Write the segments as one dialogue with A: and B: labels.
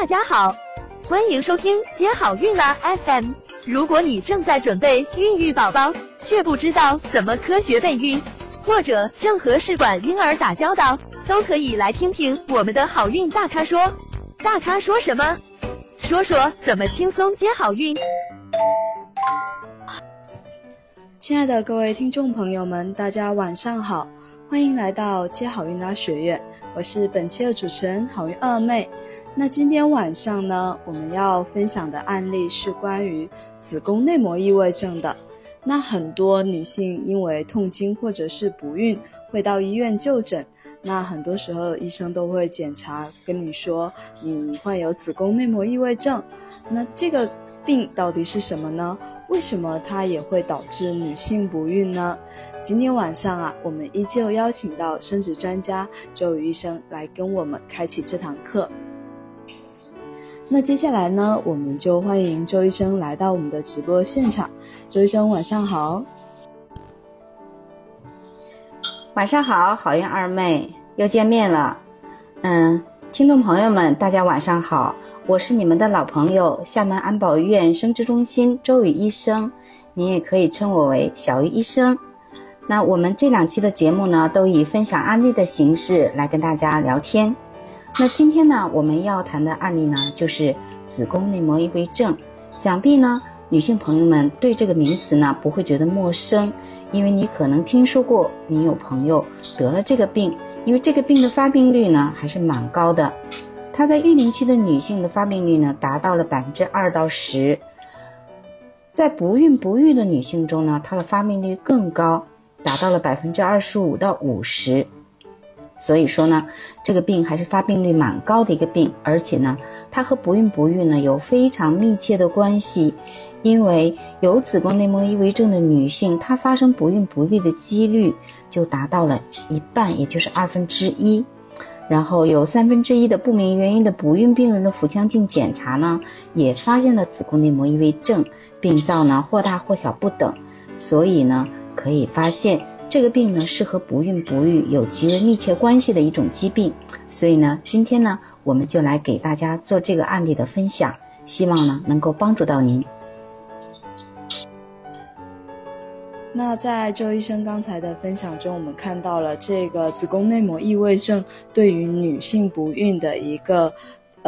A: 大家好，欢迎收听接好运啦 FM。如果你正在准备孕育宝宝，却不知道怎么科学备孕，或者正和试管婴儿打交道，都可以来听听我们的好运大咖说。大咖说什么？说说怎么轻松接好运。
B: 亲爱的各位听众朋友们，大家晚上好，欢迎来到接好运啦学院，我是本期的主持人好运二妹。那今天晚上呢，我们要分享的案例是关于子宫内膜异位症的。那很多女性因为痛经或者是不孕，会到医院就诊。那很多时候医生都会检查，跟你说你患有子宫内膜异位症。那这个病到底是什么呢？为什么它也会导致女性不孕呢？今天晚上啊，我们依旧邀请到生殖专家周宇医生来跟我们开启这堂课。那接下来呢，我们就欢迎周医生来到我们的直播现场。周医生，晚上好。
C: 晚上好，好运二妹又见面了。嗯，听众朋友们，大家晚上好，我是你们的老朋友厦门安保医院生殖中心周宇医生，你也可以称我为小玉医生。那我们这两期的节目呢，都以分享案例的形式来跟大家聊天。那今天呢，我们要谈的案例呢，就是子宫内膜异位症。想必呢，女性朋友们对这个名词呢不会觉得陌生，因为你可能听说过，你有朋友得了这个病。因为这个病的发病率呢还是蛮高的，它在育龄期的女性的发病率呢达到了百分之二到十，在不孕不育的女性中呢，它的发病率更高，达到了百分之二十五到五十。所以说呢，这个病还是发病率蛮高的一个病，而且呢，它和不孕不育呢有非常密切的关系，因为有子宫内膜异位症的女性，她发生不孕不育的几率就达到了一半，也就是二分之一。然后有三分之一的不明原因的不孕病人的腹腔镜检查呢，也发现了子宫内膜异位症，病灶呢或大或小不等，所以呢，可以发现。这个病呢是和不孕不育有极为密切关系的一种疾病，所以呢，今天呢，我们就来给大家做这个案例的分享，希望呢能够帮助到您。
B: 那在周医生刚才的分享中，我们看到了这个子宫内膜异位症对于女性不孕的一个。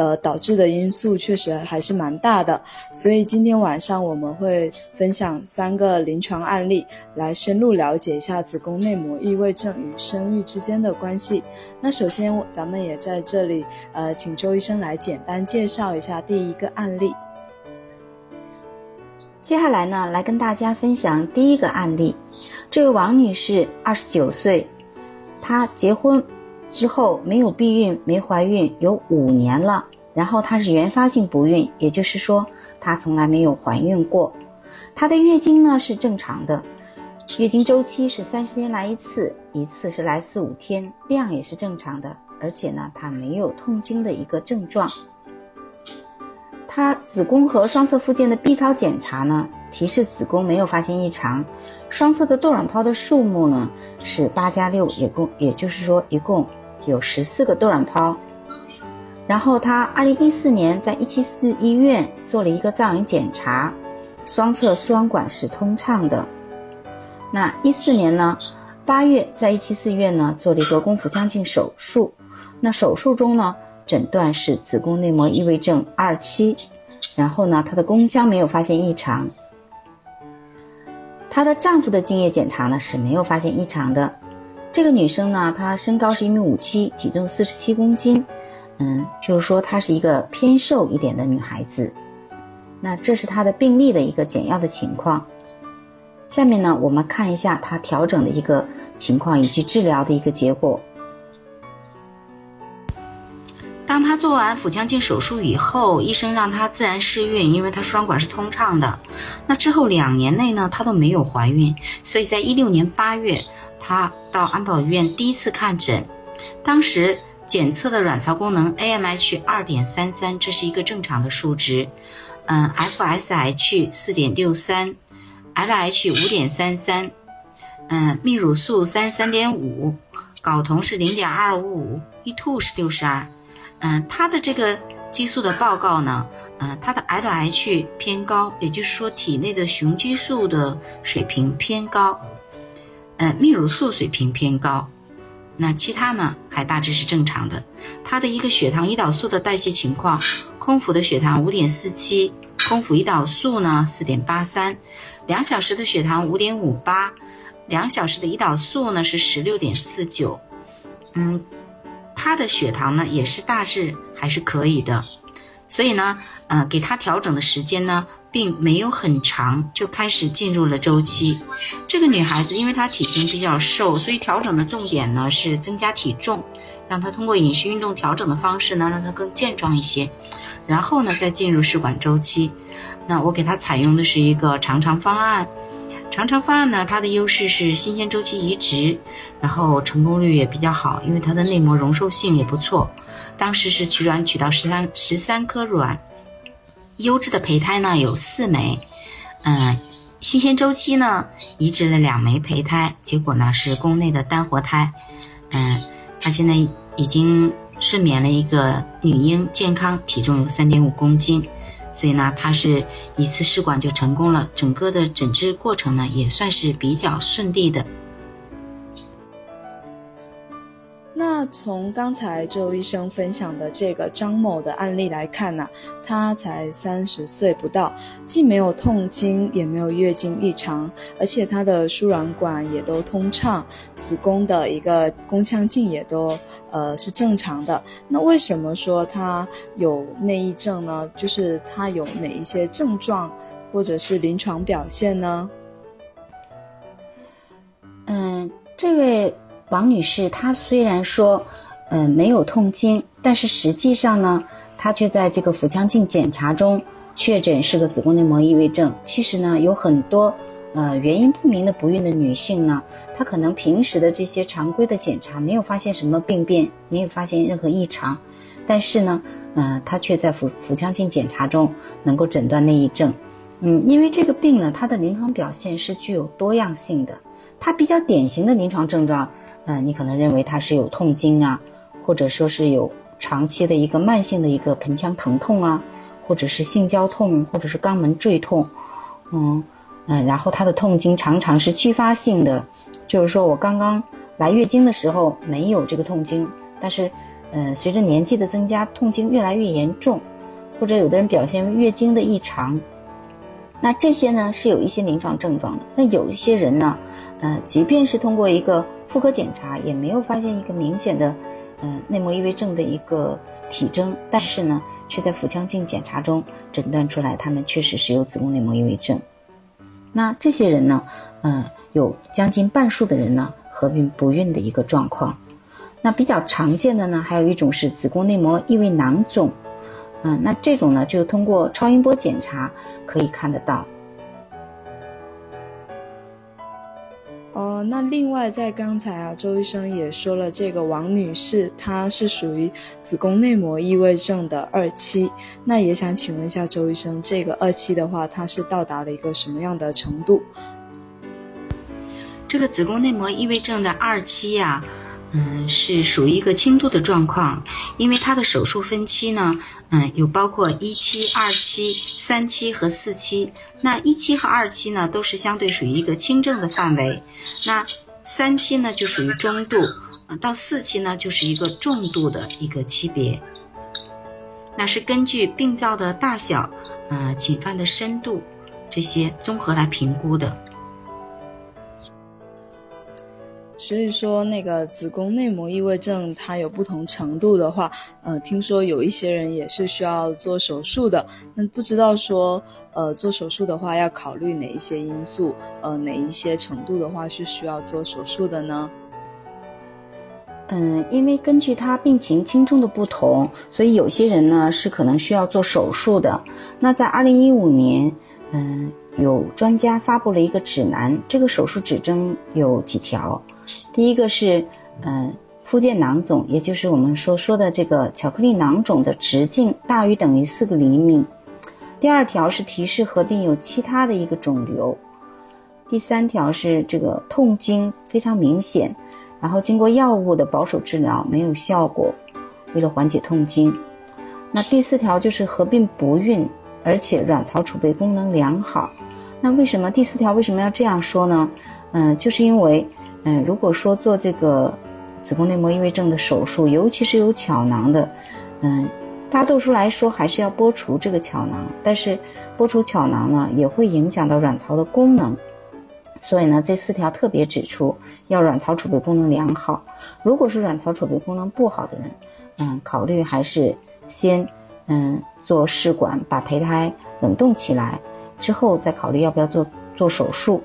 B: 呃，导致的因素确实还是蛮大的，所以今天晚上我们会分享三个临床案例，来深入了解一下子宫内膜异位症与生育之间的关系。那首先，咱们也在这里，呃，请周医生来简单介绍一下第一个案例。
C: 接下来呢，来跟大家分享第一个案例。这位王女士，二十九岁，她结婚。之后没有避孕，没怀孕有五年了。然后她是原发性不孕，也就是说她从来没有怀孕过。她的月经呢是正常的，月经周期是三十天来一次，一次是来四五天，量也是正常的，而且呢她没有痛经的一个症状。她子宫和双侧附件的 B 超检查呢提示子宫没有发现异常，双侧的窦卵泡的数目呢是八加六，也共也就是说一共。有十四个窦卵泡，然后她二零一四年在一七四医院做了一个造影检查，双侧输卵管是通畅的。那一四年呢，八月在一七四医院呢做了一个宫腹腔镜手术，那手术中呢诊断是子宫内膜异位症二期，然后呢她的宫腔没有发现异常，她的丈夫的精液检查呢是没有发现异常的。这个女生呢，她身高是一米五七，体重四十七公斤，嗯，就是说她是一个偏瘦一点的女孩子。那这是她的病例的一个简要的情况。下面呢，我们看一下她调整的一个情况以及治疗的一个结果。当她做完腹腔镜手术以后，医生让她自然试孕，因为她输卵管是通畅的。那之后两年内呢，她都没有怀孕，所以在一六年八月。她到安保医院第一次看诊，当时检测的卵巢功能 AMH 二点三三，这是一个正常的数值。嗯，FSH 四点六三，LH 五点三三，嗯，泌乳素三十三点五，睾酮是零点二五五，E2 是六十二。嗯，他的这个激素的报告呢，嗯，他的 LH 偏高，也就是说体内的雄激素的水平偏高，呃，泌乳素水平偏高。那其他呢还大致是正常的。他的一个血糖胰岛素的代谢情况，空腹的血糖五点四七，空腹胰岛素呢四点八三，两小时的血糖五点五八，两小时的胰岛素呢是十六点四九。嗯，他的血糖呢也是大致还是可以的，所以呢，呃，给他调整的时间呢。并没有很长就开始进入了周期。这个女孩子因为她体型比较瘦，所以调整的重点呢是增加体重，让她通过饮食运动调整的方式呢让她更健壮一些，然后呢再进入试管周期。那我给她采用的是一个肠肠方案。长城方案呢它的优势是新鲜周期移植，然后成功率也比较好，因为它的内膜容受性也不错。当时是取卵取到十三十三颗卵。优质的胚胎呢有四枚，嗯，新鲜周期呢移植了两枚胚胎，结果呢是宫内的单活胎，嗯，他现在已经睡眠了一个女婴，健康，体重有三点五公斤，所以呢他是一次试管就成功了，整个的诊治过程呢也算是比较顺利的。
B: 那从刚才周医生分享的这个张某的案例来看呢，她才三十岁不到，既没有痛经，也没有月经异常，而且她的输卵管也都通畅，子宫的一个宫腔镜也都呃是正常的。那为什么说她有内异症呢？就是她有哪一些症状或者是临床表现呢？
C: 嗯，这位。王女士，她虽然说，嗯，没有痛经，但是实际上呢，她却在这个腹腔镜检查中确诊是个子宫内膜异位症。其实呢，有很多呃原因不明的不孕的女性呢，她可能平时的这些常规的检查没有发现什么病变，没有发现任何异常，但是呢，嗯，她却在腹腹腔镜检查中能够诊断内异症。嗯，因为这个病呢，它的临床表现是具有多样性的，它比较典型的临床症状。嗯，你可能认为他是有痛经啊，或者说是有长期的一个慢性的一个盆腔疼痛啊，或者是性交痛，或者是肛门坠痛，嗯嗯，然后他的痛经常常是继发性的，就是说我刚刚来月经的时候没有这个痛经，但是嗯，随着年纪的增加，痛经越来越严重，或者有的人表现为月经的异常，那这些呢是有一些临床症状的，那有一些人呢，嗯，即便是通过一个妇科检查也没有发现一个明显的，嗯，内膜异位症的一个体征，但是呢，却在腹腔镜检查中诊断出来，他们确实是有子宫内膜异位症。那这些人呢，嗯，有将近半数的人呢合并不孕的一个状况。那比较常见的呢，还有一种是子宫内膜异位囊肿，嗯，那这种呢就通过超音波检查可以看得到。
B: 哦，那另外在刚才啊，周医生也说了，这个王女士她是属于子宫内膜异位症的二期，那也想请问一下周医生，这个二期的话，它是到达了一个什么样的程度？
C: 这个子宫内膜异位症的二期呀。嗯，是属于一个轻度的状况，因为它的手术分期呢，嗯，有包括一期、二期、三期和四期。那一期和二期呢，都是相对属于一个轻症的范围。那三期呢，就属于中度，到四期呢，就是一个重度的一个级别。那是根据病灶的大小，呃，侵犯的深度这些综合来评估的。
B: 所以说，那个子宫内膜异位症，它有不同程度的话，呃，听说有一些人也是需要做手术的。那不知道说，呃，做手术的话要考虑哪一些因素？呃，哪一些程度的话是需要做手术的呢？
C: 嗯，因为根据他病情轻重的不同，所以有些人呢是可能需要做手术的。那在二零一五年，嗯，有专家发布了一个指南，这个手术指征有几条。第一个是，嗯，附件囊肿，也就是我们所说的这个巧克力囊肿的直径大于等于四个厘米。第二条是提示合并有其他的一个肿瘤。第三条是这个痛经非常明显，然后经过药物的保守治疗没有效果，为了缓解痛经。那第四条就是合并不孕，而且卵巢储备功能良好。那为什么第四条为什么要这样说呢？嗯，就是因为，嗯，如果说做这个子宫内膜异位症的手术，尤其是有巧囊的，嗯，大多数来说还是要剥除这个巧囊，但是剥除巧囊呢，也会影响到卵巢的功能。所以呢，这四条特别指出要卵巢储备功能良好。如果是卵巢储备功能不好的人，嗯，考虑还是先嗯做试管把胚胎冷冻起来，之后再考虑要不要做做手术，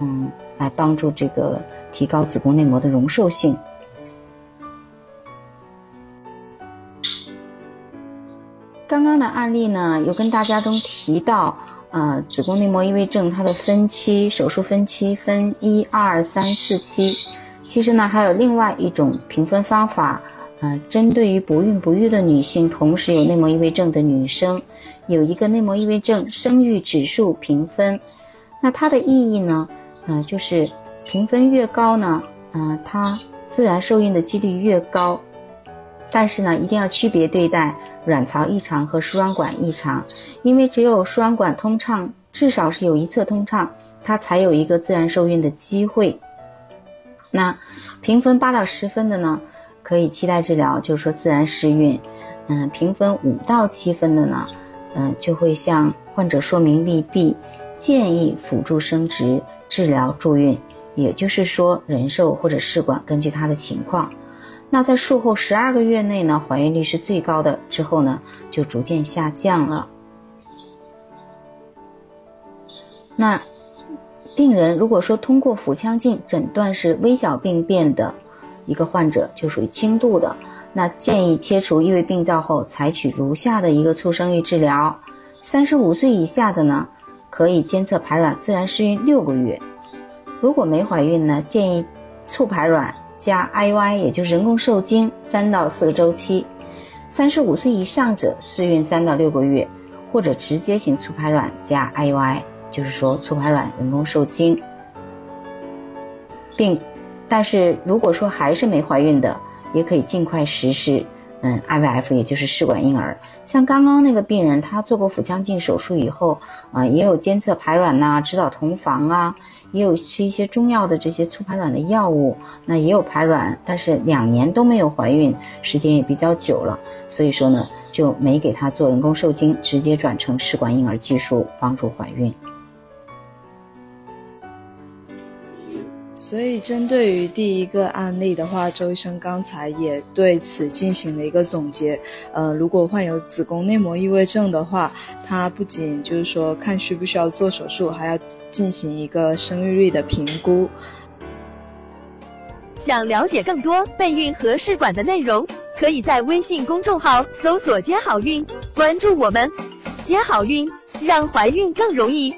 C: 嗯，来帮助这个提高子宫内膜的容受性。刚刚的案例呢，有跟大家都提到。呃，子宫内膜异位症它的分期手术分期分一二三四期，其实呢还有另外一种评分方法，呃，针对于不孕不育的女性，同时有内膜异位症的女生，有一个内膜异位症生育指数评分，那它的意义呢，呃，就是评分越高呢，呃，它自然受孕的几率越高，但是呢，一定要区别对待。卵巢异常和输卵管异常，因为只有输卵管通畅，至少是有一侧通畅，它才有一个自然受孕的机会。那评分八到十分的呢，可以期待治疗，就是说自然试孕。嗯，评分五到七分的呢，嗯，就会向患者说明利弊，建议辅助生殖、治疗助孕，也就是说人寿或者试管，根据他的情况。那在术后十二个月内呢，怀孕率是最高的，之后呢就逐渐下降了。那病人如果说通过腹腔镜诊断是微小病变的一个患者，就属于轻度的，那建议切除异位病灶后，采取如下的一个促生育治疗。三十五岁以下的呢，可以监测排卵自然试孕六个月。如果没怀孕呢，建议促排卵。加 IUI，也就是人工受精三到四个周期，三十五岁以上者试孕三到六个月，或者直接性促排卵加 IUI，就是说促排卵人工受精，并，但是如果说还是没怀孕的，也可以尽快实施。嗯，IVF 也就是试管婴儿，像刚刚那个病人，他做过腹腔镜手术以后，啊，也有监测排卵呐，指导同房啊，也有吃一些中药的这些促排卵的药物，那也有排卵，但是两年都没有怀孕，时间也比较久了，所以说呢，就没给他做人工受精，直接转成试管婴儿技术帮助怀孕。
B: 所以，针对于第一个案例的话，周医生刚才也对此进行了一个总结。呃，如果患有子宫内膜异位症的话，它不仅就是说看需不需要做手术，还要进行一个生育率的评估。
A: 想了解更多备孕和试管的内容，可以在微信公众号搜索“接好运”，关注我们，接好运，让怀孕更容易。